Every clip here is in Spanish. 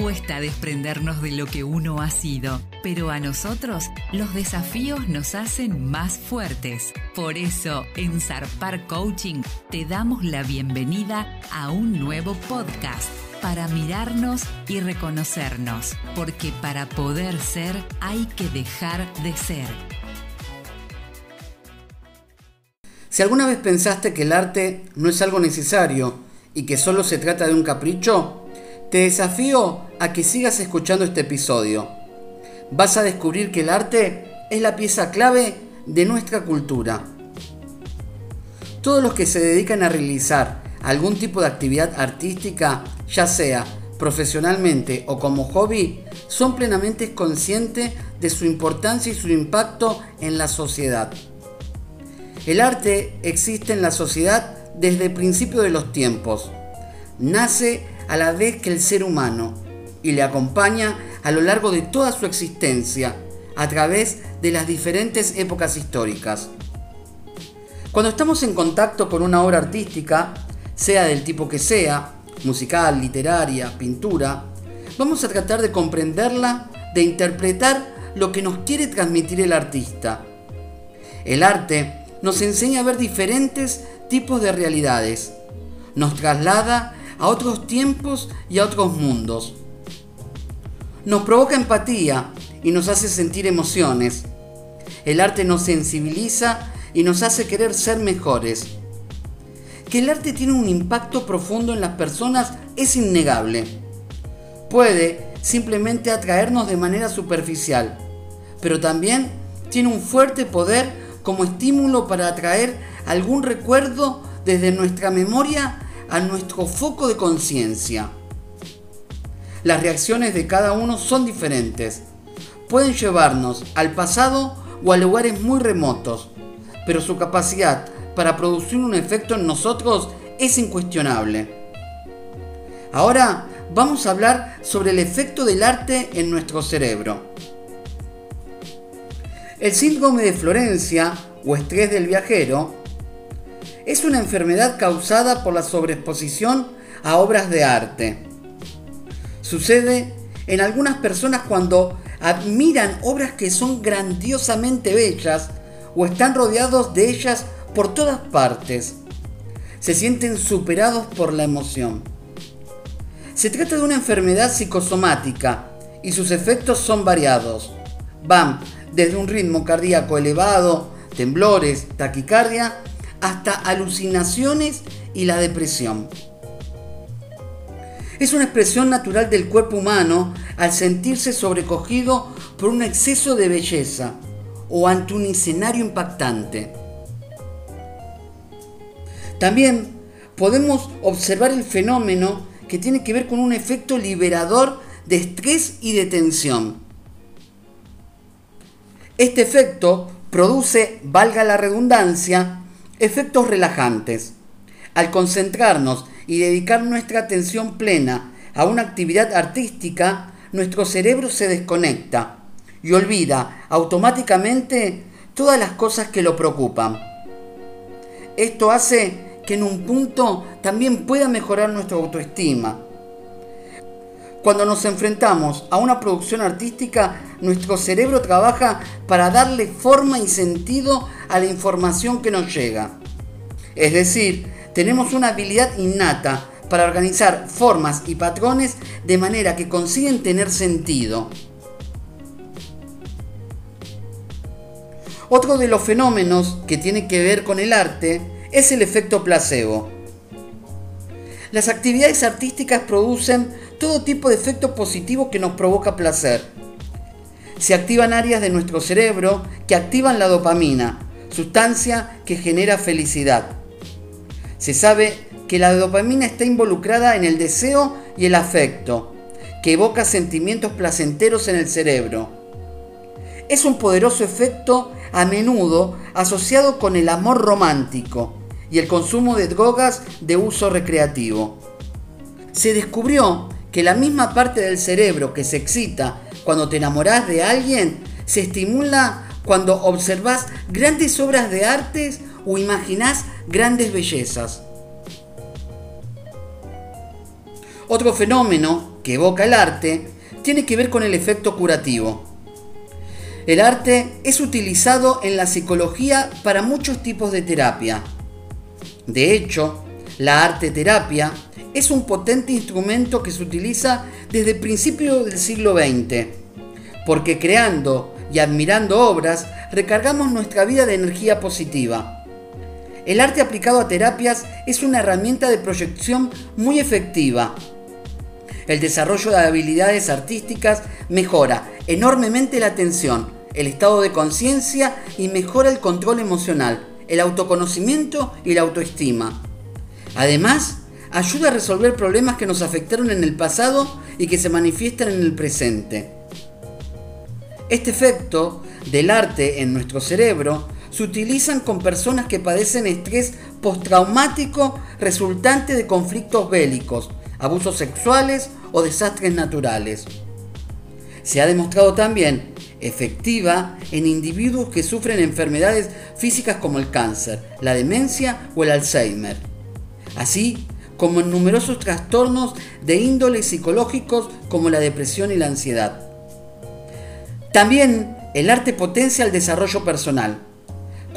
Cuesta desprendernos de lo que uno ha sido, pero a nosotros los desafíos nos hacen más fuertes. Por eso, en Zarpar Coaching te damos la bienvenida a un nuevo podcast para mirarnos y reconocernos, porque para poder ser hay que dejar de ser. Si alguna vez pensaste que el arte no es algo necesario y que solo se trata de un capricho, te desafío a que sigas escuchando este episodio. Vas a descubrir que el arte es la pieza clave de nuestra cultura. Todos los que se dedican a realizar algún tipo de actividad artística, ya sea profesionalmente o como hobby, son plenamente conscientes de su importancia y su impacto en la sociedad. El arte existe en la sociedad desde el principio de los tiempos. Nace a la vez que el ser humano y le acompaña a lo largo de toda su existencia a través de las diferentes épocas históricas. Cuando estamos en contacto con una obra artística, sea del tipo que sea, musical, literaria, pintura, vamos a tratar de comprenderla, de interpretar lo que nos quiere transmitir el artista. El arte nos enseña a ver diferentes tipos de realidades, nos traslada a otros tiempos y a otros mundos. Nos provoca empatía y nos hace sentir emociones. El arte nos sensibiliza y nos hace querer ser mejores. Que el arte tiene un impacto profundo en las personas es innegable. Puede simplemente atraernos de manera superficial, pero también tiene un fuerte poder como estímulo para atraer algún recuerdo desde nuestra memoria a nuestro foco de conciencia. Las reacciones de cada uno son diferentes. Pueden llevarnos al pasado o a lugares muy remotos, pero su capacidad para producir un efecto en nosotros es incuestionable. Ahora vamos a hablar sobre el efecto del arte en nuestro cerebro. El síndrome de Florencia o estrés del viajero es una enfermedad causada por la sobreexposición a obras de arte. Sucede en algunas personas cuando admiran obras que son grandiosamente bellas o están rodeados de ellas por todas partes. Se sienten superados por la emoción. Se trata de una enfermedad psicosomática y sus efectos son variados. Van desde un ritmo cardíaco elevado, temblores, taquicardia, hasta alucinaciones y la depresión. Es una expresión natural del cuerpo humano al sentirse sobrecogido por un exceso de belleza o ante un escenario impactante. También podemos observar el fenómeno que tiene que ver con un efecto liberador de estrés y de tensión. Este efecto produce, valga la redundancia, Efectos relajantes. Al concentrarnos y dedicar nuestra atención plena a una actividad artística, nuestro cerebro se desconecta y olvida automáticamente todas las cosas que lo preocupan. Esto hace que en un punto también pueda mejorar nuestra autoestima. Cuando nos enfrentamos a una producción artística, nuestro cerebro trabaja para darle forma y sentido a la información que nos llega. Es decir, tenemos una habilidad innata para organizar formas y patrones de manera que consiguen tener sentido. Otro de los fenómenos que tiene que ver con el arte es el efecto placebo. Las actividades artísticas producen todo tipo de efectos positivos que nos provoca placer. Se activan áreas de nuestro cerebro que activan la dopamina, sustancia que genera felicidad. Se sabe que la dopamina está involucrada en el deseo y el afecto, que evoca sentimientos placenteros en el cerebro. Es un poderoso efecto a menudo asociado con el amor romántico y el consumo de drogas de uso recreativo. Se descubrió que la misma parte del cerebro que se excita cuando te enamoras de alguien se estimula cuando observas grandes obras de arte o imaginas grandes bellezas. Otro fenómeno que evoca el arte tiene que ver con el efecto curativo. El arte es utilizado en la psicología para muchos tipos de terapia. De hecho, la arte terapia es un potente instrumento que se utiliza desde el principio del siglo XX, porque creando y admirando obras recargamos nuestra vida de energía positiva. El arte aplicado a terapias es una herramienta de proyección muy efectiva. El desarrollo de habilidades artísticas mejora enormemente la atención, el estado de conciencia y mejora el control emocional, el autoconocimiento y la autoestima. Además, ayuda a resolver problemas que nos afectaron en el pasado y que se manifiestan en el presente. Este efecto del arte en nuestro cerebro se utilizan con personas que padecen estrés postraumático resultante de conflictos bélicos, abusos sexuales o desastres naturales. Se ha demostrado también efectiva en individuos que sufren enfermedades físicas como el cáncer, la demencia o el Alzheimer, así como en numerosos trastornos de índole psicológicos como la depresión y la ansiedad. También el arte potencia el desarrollo personal.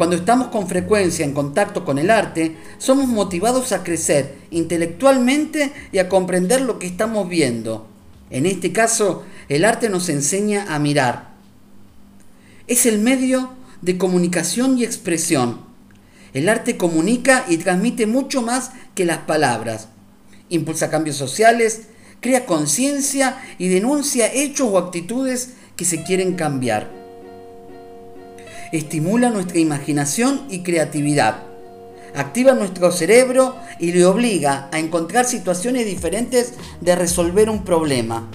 Cuando estamos con frecuencia en contacto con el arte, somos motivados a crecer intelectualmente y a comprender lo que estamos viendo. En este caso, el arte nos enseña a mirar. Es el medio de comunicación y expresión. El arte comunica y transmite mucho más que las palabras. Impulsa cambios sociales, crea conciencia y denuncia hechos o actitudes que se quieren cambiar estimula nuestra imaginación y creatividad, activa nuestro cerebro y le obliga a encontrar situaciones diferentes de resolver un problema.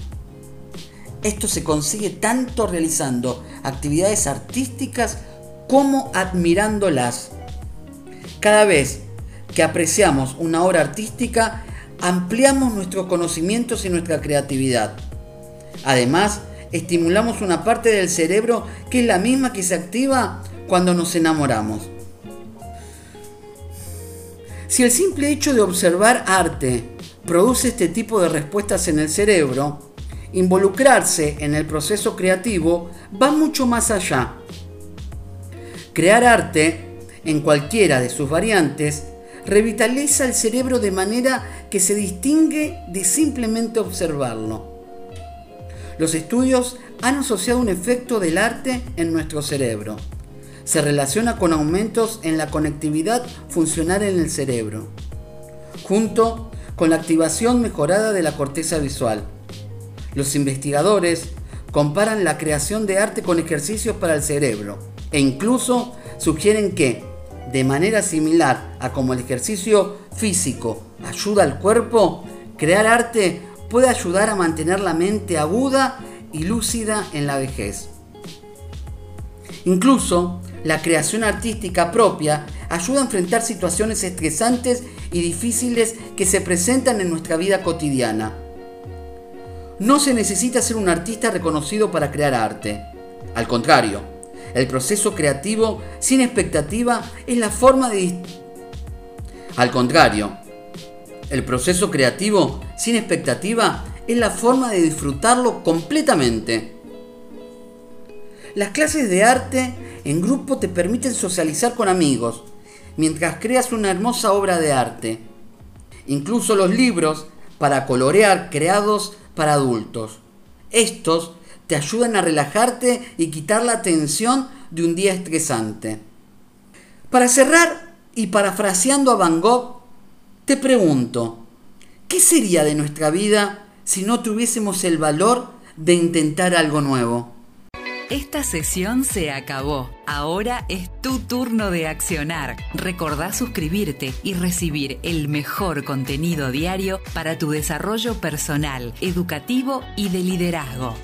Esto se consigue tanto realizando actividades artísticas como admirándolas. Cada vez que apreciamos una obra artística, ampliamos nuestros conocimientos y nuestra creatividad. Además, estimulamos una parte del cerebro que es la misma que se activa cuando nos enamoramos. Si el simple hecho de observar arte produce este tipo de respuestas en el cerebro, involucrarse en el proceso creativo va mucho más allá. Crear arte, en cualquiera de sus variantes, revitaliza el cerebro de manera que se distingue de simplemente observarlo. Los estudios han asociado un efecto del arte en nuestro cerebro. Se relaciona con aumentos en la conectividad funcional en el cerebro, junto con la activación mejorada de la corteza visual. Los investigadores comparan la creación de arte con ejercicios para el cerebro e incluso sugieren que, de manera similar a como el ejercicio físico ayuda al cuerpo, crear arte puede ayudar a mantener la mente aguda y lúcida en la vejez. Incluso la creación artística propia ayuda a enfrentar situaciones estresantes y difíciles que se presentan en nuestra vida cotidiana. No se necesita ser un artista reconocido para crear arte. Al contrario, el proceso creativo sin expectativa es la forma de... Al contrario, el proceso creativo sin expectativa es la forma de disfrutarlo completamente. Las clases de arte en grupo te permiten socializar con amigos mientras creas una hermosa obra de arte. Incluso los libros para colorear creados para adultos. Estos te ayudan a relajarte y quitar la tensión de un día estresante. Para cerrar y parafraseando a Van Gogh, te pregunto, ¿qué sería de nuestra vida si no tuviésemos el valor de intentar algo nuevo? Esta sesión se acabó. Ahora es tu turno de accionar. Recordá suscribirte y recibir el mejor contenido diario para tu desarrollo personal, educativo y de liderazgo.